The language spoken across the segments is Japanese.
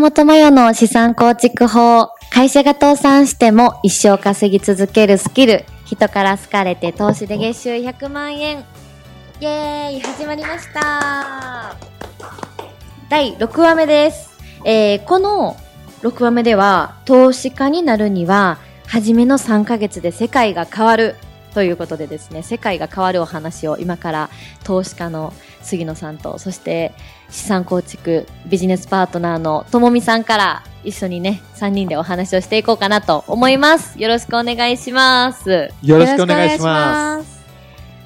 本麻代の資産構築法。会社が倒産しても一生稼ぎ続けるスキル。人から好かれて投資で月収100万円。イェーイ始まりました第6話目です。えー、この6話目では、投資家になるには、初めの3ヶ月で世界が変わるということでですね、世界が変わるお話を今から投資家の杉野さんと、そして資産構築ビジネスパートナーのともみさんから一緒にね、3人でお話をしていこうかなと思います。よろしくお願いします。よろしくお願いします。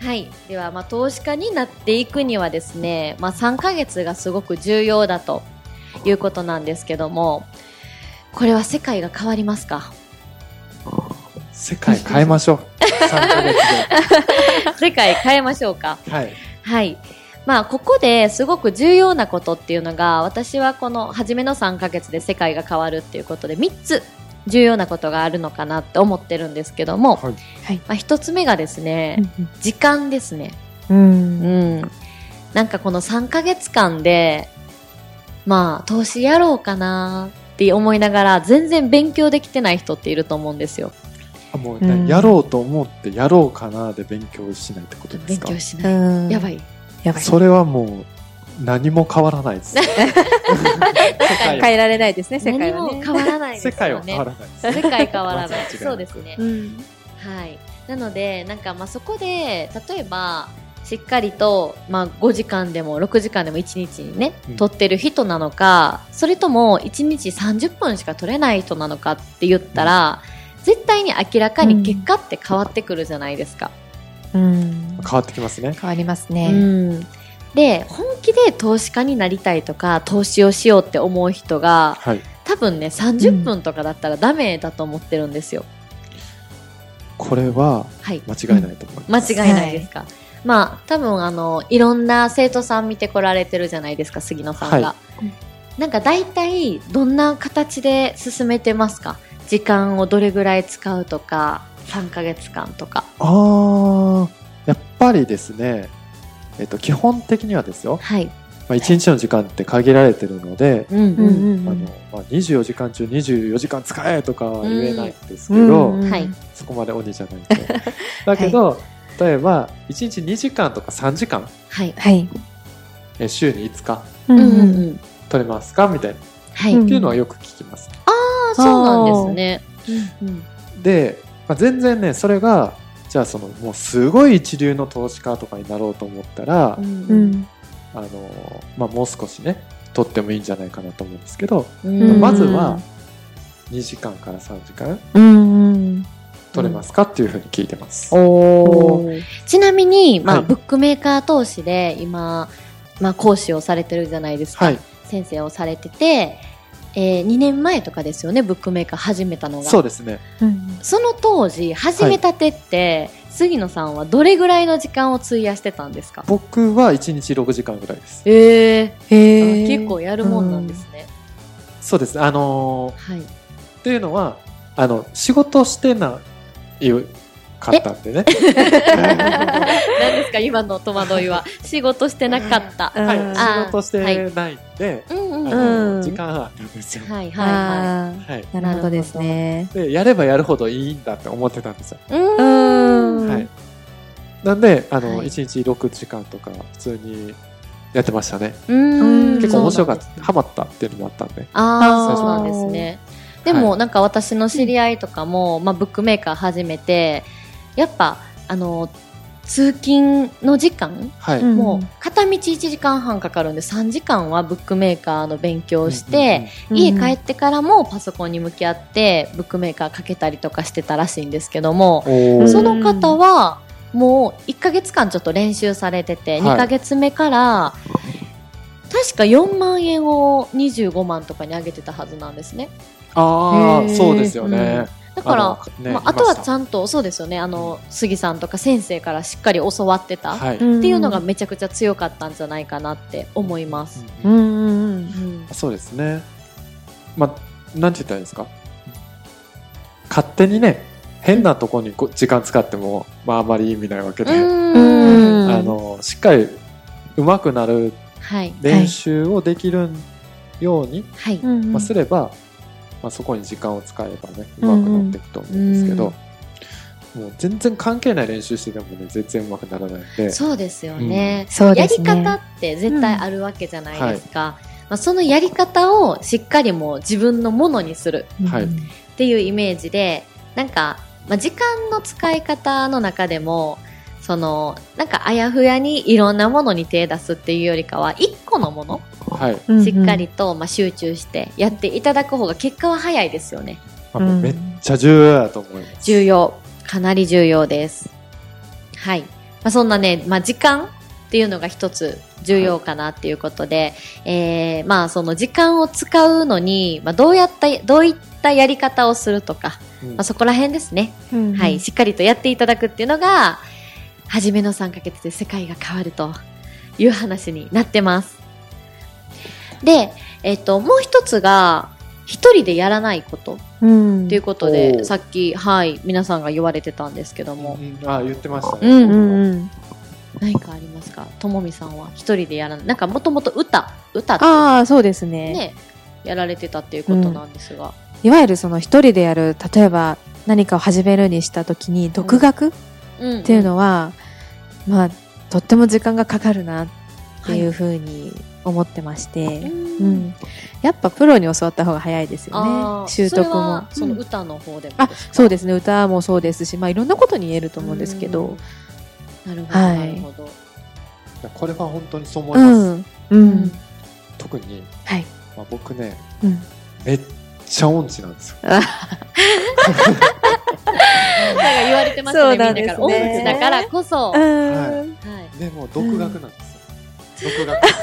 はい。では、まあ、投資家になっていくにはですね、まあ、3ヶ月がすごく重要だということなんですけども、これは世界が変わりますか？世界変えましょう。3ヶ月世界変えましょうかで。はい。はい。まあ、ここですごく重要なことっていうのが、私はこの初めの3ヶ月で世界が変わるっていうことで、3つ重要なことがあるのかなって思ってるんですけども、はいまあ、1つ目がですね、時間ですね。うん。うん。なんかこの3ヶ月間で、まあ、投資やろうかなって思いながら、全然勉強できてない人っていると思うんですよ。あもう、うんやろうと思ってやろうかなで勉強しないってことです勉か強しない。うんやばい。やばい。それはもう何も変わらないです。世 界変えられないですね、世界何もはね。変わらないですよね。世界は変わらないです。世界変わらない。そうですね。うん。はい。なので、なんかまあそこで、例えば、しっかりと、まあ5時間でも6時間でも1日にねうん、取ってる人なのか、それとも1日30分しか取れない人なのかって言ったら、絶対に明らかに結果って変わってくるじゃないですか。うん。変わってきますね。変わりますうね。ん。で、本気で投資家になりたいとか、投資をしようって思う人が、はい。多分ね、30分とかだったらダメだと思ってるんですよ。これははい。間違いないと思います。間違いないですか、まあ多分あのいろんな生徒さん見てこられてるじゃないですか杉野さんが、はなんか大体どんな形で進めてますか？時間をどれぐらい使うとか3ヶ月間とか。ああ、やっぱりですね、えっと、基本的にはですよ、はい。まあ、1日の時間って限られてるので、うんうんうんあのまあ、24時間中24時間使えとかは言えないんですけうんど、うん。はい。そこまで鬼じゃないんで。だけど、例えば、1日2時間とか3時間、はい。はい。え週に5日ううんうん。うん取れますか？みたいな、はい、うんっていうのはよく聞きます。そうなんですねうんうんで、まあ、全然ね、それが、じゃあその、もうすごい一流の投資家とかになろうと思ったら、うんうん。あの、まあ、もう少しね、取ってもいいんじゃないかなと思うんですけど、うんまずは、2時間から3時間うん。取れますかっていうふうに聞いてます。ちなみに、まあはいブックメーカー投資で今、まあ、講師をされてるじゃないですか、はい。先生をされてて、えー、2年前とかですよねブックメーカー始めたのが。そうですね。うんその当時始めたてって、杉野さんはどれぐらいの時間を費やしてたんですか？僕は1日6時間ぐらいです。ええへー。結構やるもんなんですね、そうです。あのーはい。っていうのは、あの、仕事してないかったんでね。何ですか？今の戸惑いは仕事してなかった、うんはい。あ仕事してないんで、時間あるんですよ。はいはいはい。なるほどですね。で、やればやるほどいいんだって思ってたんですよ。はい。なんで、あの、はい1日6時間とか普通にやってましたね。うん結構面白かった。ハマったっていうのもあったんで。ああ、最初そうなんですね。でも、はいなんか私の知り合いとかも、まあ、ブックメーカー始めて、やっぱ、あの、通勤の時間、はい。うんもう片道1時間半かかるんで3時間はブックメーカーの勉強をして、うん家帰ってからもパソコンに向き合ってブックメーカーかけたりとかしてたらしいんですけども、その方はもう1ヶ月間ちょっと練習されてて、はい2ヶ月目から確か4万円を25万とかに上げてたはずなんですね。ああ、そうですよね。だから、あのねまあ、あとはちんゃんとそうですよねあの杉さんとか先生からしっかり教わってた、はい。っていうのがめちゃくちゃ強かったんじゃないかなって思います。うんうんうんうんそうですね。まあ、なんて言ったらいいですか？勝手にね、変なとこにこ時間使っても、まあ、あまり意味ないわけで、うんあの、しっかり上手くなるはい。練習をできるよように、はい。うんまあ、すれば、まあ、そこに時間を使えばねうまくなっていくと思うんですけど、もう全然関係ない練習しててもね全然うまくならないんで。そうですよね。そうですね。やり方って絶対あるわけじゃないですか。まあ、そのやり方をしっかりもう自分のものにするはい。っていうイメージで、なんか、まあ、時間の使い方の中でも、その、なんかあやふやにいろんなものに手出すっていうよりかは、一個のもの、はい、しっかりと、まあ、集中してやっていただく方が結果は早いですよね。まあもうめっちゃ重要だと思います。重要。かなり重要です。はい。まあ、そんなね、まあ、時間っていうのが一つ重要かなっていうことで、えー、まあ、その時間を使うのに、まあ、どうやった、どういったやり方をするとか、うんまあ、そこら辺ですね。うんうんはい。しっかりとやっていただくっていうのが、初めの3ヶ月で世界が変わるという話になってます。で、えっ、と、もう一つが、一人でやらないことうんっていうことおで、ーさっき、はい、皆さんが言われてたんですけども、うんあ言ってましたね。うんうんうん何かありますか？ともみさんは一人でやらない。なんかもともと歌、歌ってああそうですねね、やられてたっていうことなんですが。いわゆるその一人でやる例えば何かを始めるにした時に独学っうん。ていうのは、まあとっても時間がかかるなっていうふうに思ってまして、うん。うん。やっぱプロに教わった方が早いですよね。習得も。それはそのうん。歌の方でもあですか？そうですね。歌もそうですし、まあ、いろんなことに言えると思うんですけど。うん、なるほど、はい。なるほど。これは本当にそう思いうます。ん。うん。特に、はい、まあ、僕ね、うん、めっちゃ音痴なんですよ。あなんか言われてましたね、そうなんですねみんなから。音痴だからこそ。うはい。んでも独学なんですよ。独学。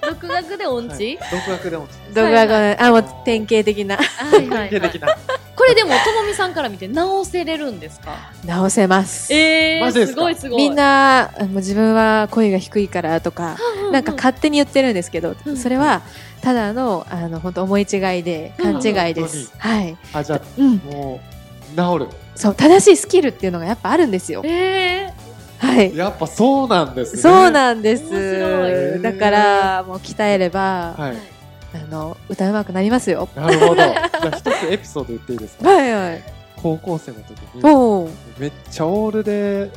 独学で音痴、はい独学で音痴です。動画があもう典型的な典型的な。これでも、ともみさんから見て直せれるんですか？直せますえー、マジですごいすごい。みんなあもう自分は声が低いからとかなんか勝手に言ってるんですけどうんそれはただのあの本当思い違いで勘違いでうんすはい。あ、じゃうん。あ、もう、治る。そう正しいスキルっていうのがやっぱあるんですよ。えはい。やっぱそうなんですね。そうなんです。だからもう鍛えればはい。あの歌うまくなりますよ。なるほど。じゃあ一つエピソード言っていいですか？はいはい。高校生の時に、めっちゃオールで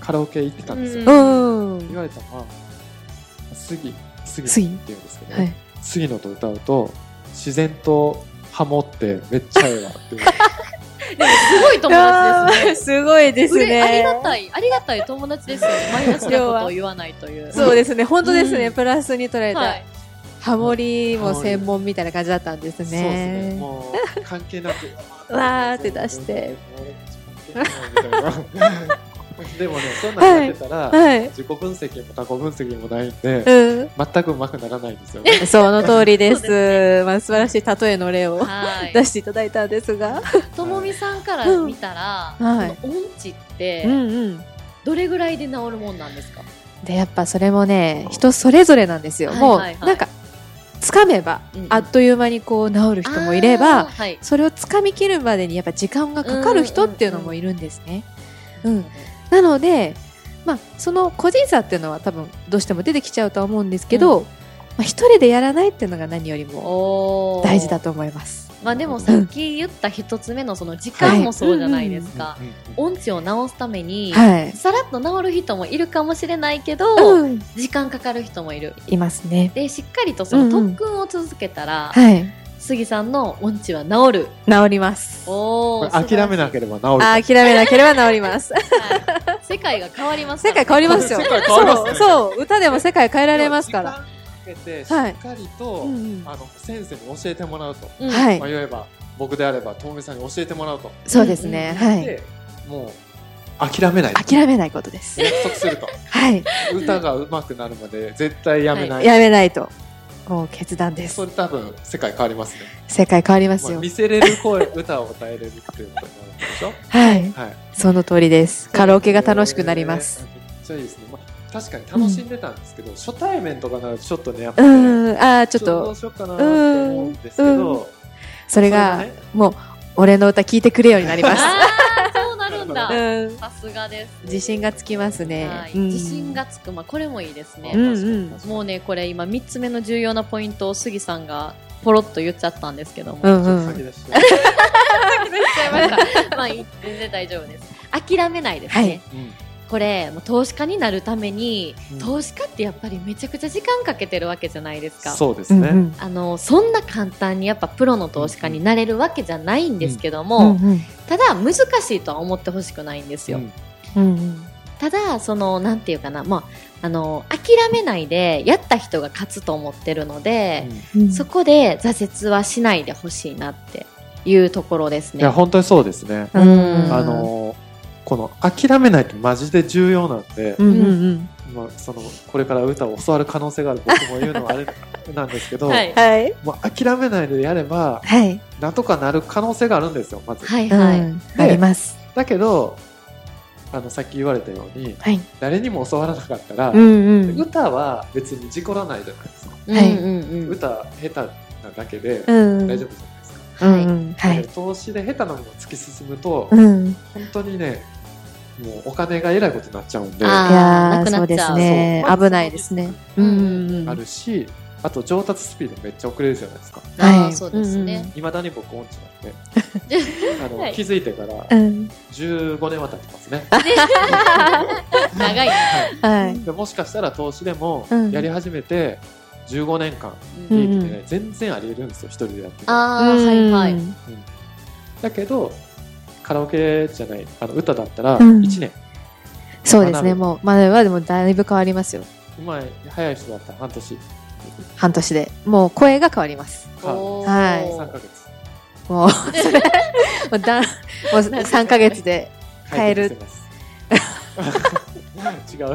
カラオケ行ってたんですよ。ううん。言われたのは、杉、杉杉って言うんですけど、はい杉野と歌うと、自然とハモってめっちゃええわっていう。すごい友達ですね。すごいですうれありがねたい、ありがたい友達ですよね。マイナスなことを言わないという。そうですね本当ですうんねプラスに捉えたはい。ハモリも専門みたいな感じだったんですそうですね。ね。もう関係なく。わーって出して。でもね、そんなんやってたら、はい。自己分析も他己分析もないんで、うん。全く上手くならないんですよね。その通りです。まあ素晴らしい例えの例をはい。出していただいたんですが。ともみさんから見たら、うんはいこの音痴ってうんうん。どれぐらいで治るもんなんですか？で、やっぱそれもね、人それぞれなんですよ。もう、はいはいはいなんか、掴めばうんうん、あっという間にこう治る人もいれば、はい。それを掴み切るまでにやっぱ時間がかかる人っていうのもいるんですね。うん。なので、まあ、その個人差っていうのは多分どうしても出てきちゃうとは思うんですけど、まあ、一人でやらないっていうのが何よりも大事だと思います。まあでもさっき言った一つ目のその時間もそうじゃないですか。うんうん音痴を治すために、はい。さらっと治る人もいるかもしれないけど、うん。時間かかる人もいる。いますね。で、しっかりとその特訓を続けたら、はい。杉さんの音痴は治る。治ります。おー諦めなけれれば治る。あ諦めなければ治ります。世界が変わります世界変わりますよ。世界変わりますねそう、そう、歌でも世界変えられますから。時間かけてしっかりと、うんうんあの先生に教えてもらうと、うんはいまあ、。言えば僕であればともみさんに教えてもらうと、そうですね。うんはい。でもう諦めない諦めないことです。約束すると はい。歌が上手くなるまで絶対やめない、やめないと。もう決断ですそ。れ多分世界変わりますね、世界変わりますよまあ見。せれる声歌を歌えれるっていうことになるんでしょ？はい。はいその通りです。カラオケが楽しくなります。えーめっちゃいいですね、まあ、確かに楽しんでたんですけど、初対面とかなるとちょっとねやっぱうね、ん、ああ、ちょっどうと、しようかなって思うんですけど、それがね、もう、俺の歌聞いてくれようになります。だ。さすがです。自信がつきますね。はいうん自信がつく。まあ、これもいいですね。うんうんもうね、これ今3つ目の重要なポイントを杉さんがポロッと言っちゃったんですけども。うんうん先出し ちゃいました。まあ、全然大丈夫です。諦めないですね。はいうんこれ、もう投資家になるために、うん投資家ってやっぱりめちゃくちゃ時間かけてるわけじゃないですか。そうですね。うんうんあの、そんな簡単にやっぱプロの投資家になれるわけじゃないんですけどうも、んうんただ難しいとは思ってほしくないんですよ。うんうんただ、その、なんていうかな、まあ、あの、諦めないで、やった人が勝つと思ってるので、うんそこで挫折はしないでほしいなっていうところですね。いや、本当にそうですね。うんあの、この諦めないってマジで重要なんで、うんうんうん。まあ、その、これから歌を教わる可能性がある僕も言うのはあれなんですけど、はい。はい。もう諦めないでやれば、はい。なんとかなる可能性があるんですよ、まず。はい、はい。うん。あります。だけど、あの、さっき言われたように、はい。誰にも教わらなかったら、うんうん。歌は別に事故らないじゃないですか。はい。うんうんうん。歌下手なだけでうん。大丈夫じゃないですか。はいうん。はい。投資で下手なものを突き進むと、うん。本当にね、もうお金がえらいことになっちゃうんで、ああいやなくなーそうでっちゃう。すね危ないですね。ううんん。うんるし、あと上達スピードめっちゃ遅れるじゃないですか。はい。そうですね。いまだに僕音痴なんで、あの、はい。気づいてからうん。15年は経ってますね。長いね。はい。でもしかしたら投資でもうん。やり始めて15年間うん利益ってね、全然あり得るんですよ、一人でやってて。ああ、はいはい。うん。だけど、カラオケじゃない、あの歌だったらうん。1年。そうですねもうまだまだもうだいぶ変わりますよ。うまい、早い人だったら半年。半年で。もう声が変わります。はい。3ヶ月。もうそれもうだもう3ヶ月で変える違う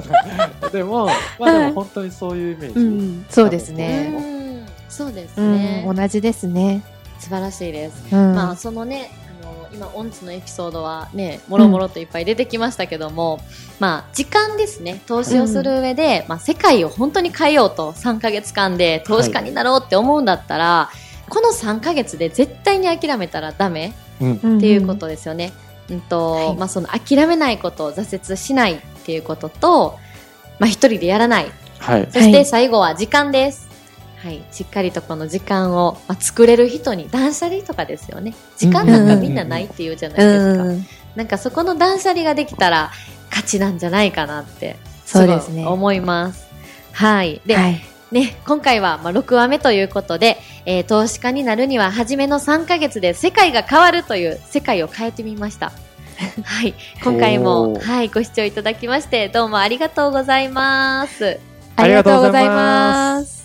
な。でも、まあでも本当にそういうイメージ。うんそうですうねんそうですうね。ん同じですね。素晴らしいです。うん。まあそのね、今オンツのエピソードはね、もろもろといっぱい出てきましたけども、まあ時間ですね、投資をする上で、まあ世界を本当に変えようと3ヶ月間で投資家になろうって思うんだったら、この3ヶ月で絶対に諦めたらダメうん。っていうことですよね。うんと、はいまあその諦めないこと、挫折しないっていうことと、まあ一人でやらない。はい。そして最後は時間です。はい。しっかりとこの時間を、まあ、作れる人に断捨離とかですよね。時間なんかみんなないって言うじゃないですか。うんなんかそこの断捨離ができたら勝ちなんじゃないかなって。そうですね思います。はい。で、はいね、今回はまあ6話目ということで、えー投資家になるには初めの3ヶ月で世界が変わるという世界を変えてみました。はい。今回も、はい、ご視聴いただきまして、どうもありがとうございます。ありがとうございます